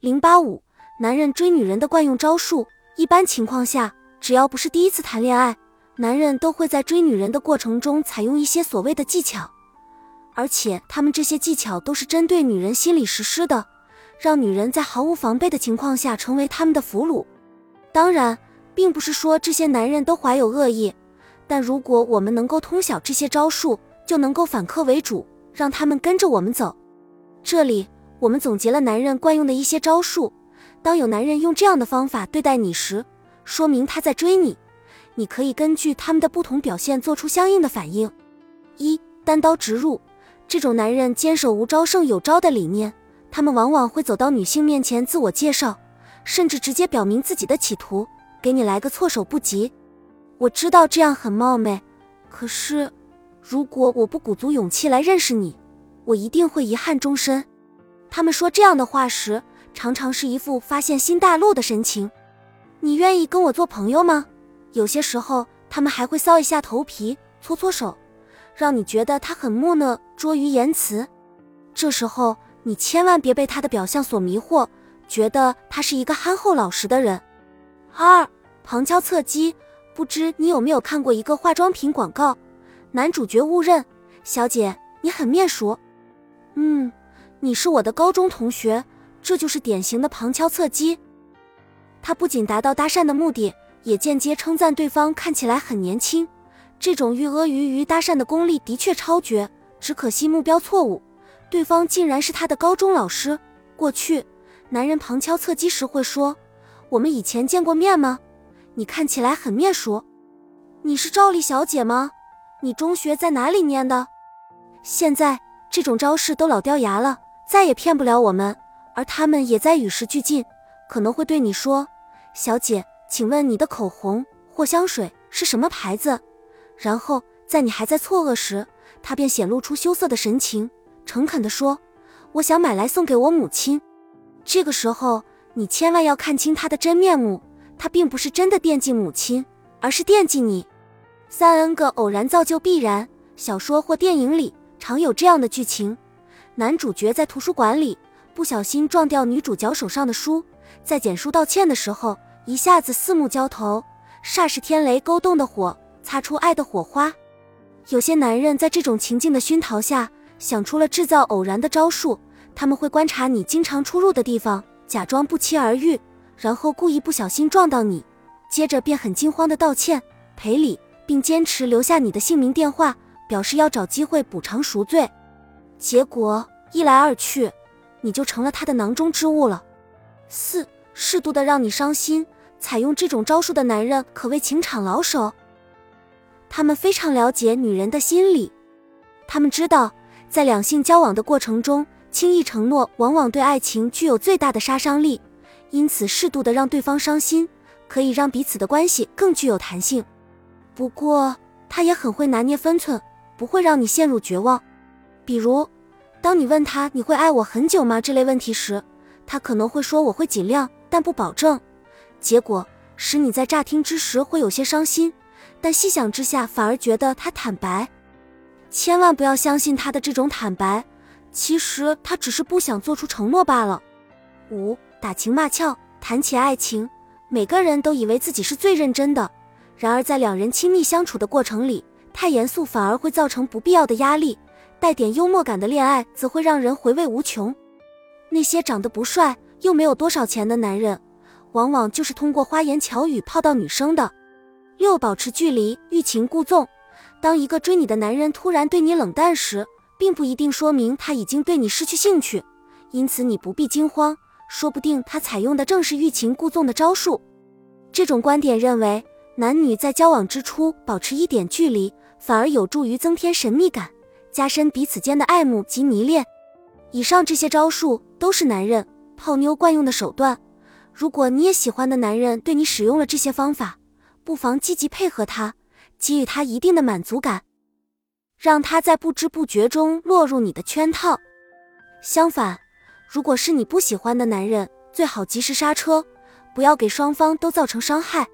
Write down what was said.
零八五，男人追女人的惯用招数。一般情况下，只要不是第一次谈恋爱，男人都会在追女人的过程中采用一些所谓的技巧，而且他们这些技巧都是针对女人心理实施的，让女人在毫无防备的情况下成为他们的俘虏。当然，并不是说这些男人都怀有恶意，但如果我们能够通晓这些招数，就能够反客为主，让他们跟着我们走。这里我们总结了男人惯用的一些招数。当有男人用这样的方法对待你时，说明他在追你。你可以根据他们的不同表现做出相应的反应。一、单刀直入，这种男人坚守无招胜有招的理念，他们往往会走到女性面前自我介绍，甚至直接表明自己的企图，给你来个措手不及。我知道这样很冒昧，可是如果我不鼓足勇气来认识你，我一定会遗憾终身。他们说这样的话时。常常是一副发现新大陆的神情。你愿意跟我做朋友吗？有些时候，他们还会搔一下头皮，搓搓手，让你觉得他很木讷、拙于言辞。这时候，你千万别被他的表象所迷惑，觉得他是一个憨厚老实的人。二，旁敲侧击。不知你有没有看过一个化妆品广告？男主角误认：“小姐，你很面熟。”嗯，你是我的高中同学。这就是典型的旁敲侧击，他不仅达到搭讪的目的，也间接称赞对方看起来很年轻。这种寓阿谀于搭讪的功力的确超绝，只可惜目标错误，对方竟然是他的高中老师。过去，男人旁敲侧击时会说：“我们以前见过面吗？你看起来很面熟。你是赵丽小姐吗？你中学在哪里念的？”现在这种招式都老掉牙了，再也骗不了我们。而他们也在与时俱进，可能会对你说：“小姐，请问你的口红或香水是什么牌子？”然后在你还在错愕时，他便显露出羞涩的神情，诚恳地说：“我想买来送给我母亲。”这个时候，你千万要看清他的真面目，他并不是真的惦记母亲，而是惦记你。三 N 个偶然造就必然，小说或电影里常有这样的剧情：男主角在图书馆里。不小心撞掉女主角手上的书，在捡书道歉的时候，一下子四目交投，霎时天雷勾动的火擦出爱的火花。有些男人在这种情境的熏陶下，想出了制造偶然的招数。他们会观察你经常出入的地方，假装不期而遇，然后故意不小心撞到你，接着便很惊慌的道歉赔礼，并坚持留下你的姓名电话，表示要找机会补偿赎罪。结果一来二去。你就成了他的囊中之物了。四，适度的让你伤心，采用这种招数的男人可谓情场老手。他们非常了解女人的心理，他们知道在两性交往的过程中，轻易承诺往往对爱情具有最大的杀伤力。因此，适度的让对方伤心，可以让彼此的关系更具有弹性。不过，他也很会拿捏分寸，不会让你陷入绝望。比如。当你问他你会爱我很久吗这类问题时，他可能会说我会尽量，但不保证。结果使你在乍听之时会有些伤心，但细想之下反而觉得他坦白。千万不要相信他的这种坦白，其实他只是不想做出承诺罢了。五打情骂俏，谈起爱情，每个人都以为自己是最认真的，然而在两人亲密相处的过程里，太严肃反而会造成不必要的压力。带点幽默感的恋爱则会让人回味无穷。那些长得不帅又没有多少钱的男人，往往就是通过花言巧语泡到女生的。六，保持距离，欲擒故纵。当一个追你的男人突然对你冷淡时，并不一定说明他已经对你失去兴趣，因此你不必惊慌，说不定他采用的正是欲擒故纵的招数。这种观点认为，男女在交往之初保持一点距离，反而有助于增添神秘感。加深彼此间的爱慕及迷恋。以上这些招数都是男人泡妞惯用的手段。如果你也喜欢的男人对你使用了这些方法，不妨积极配合他，给予他一定的满足感，让他在不知不觉中落入你的圈套。相反，如果是你不喜欢的男人，最好及时刹车，不要给双方都造成伤害。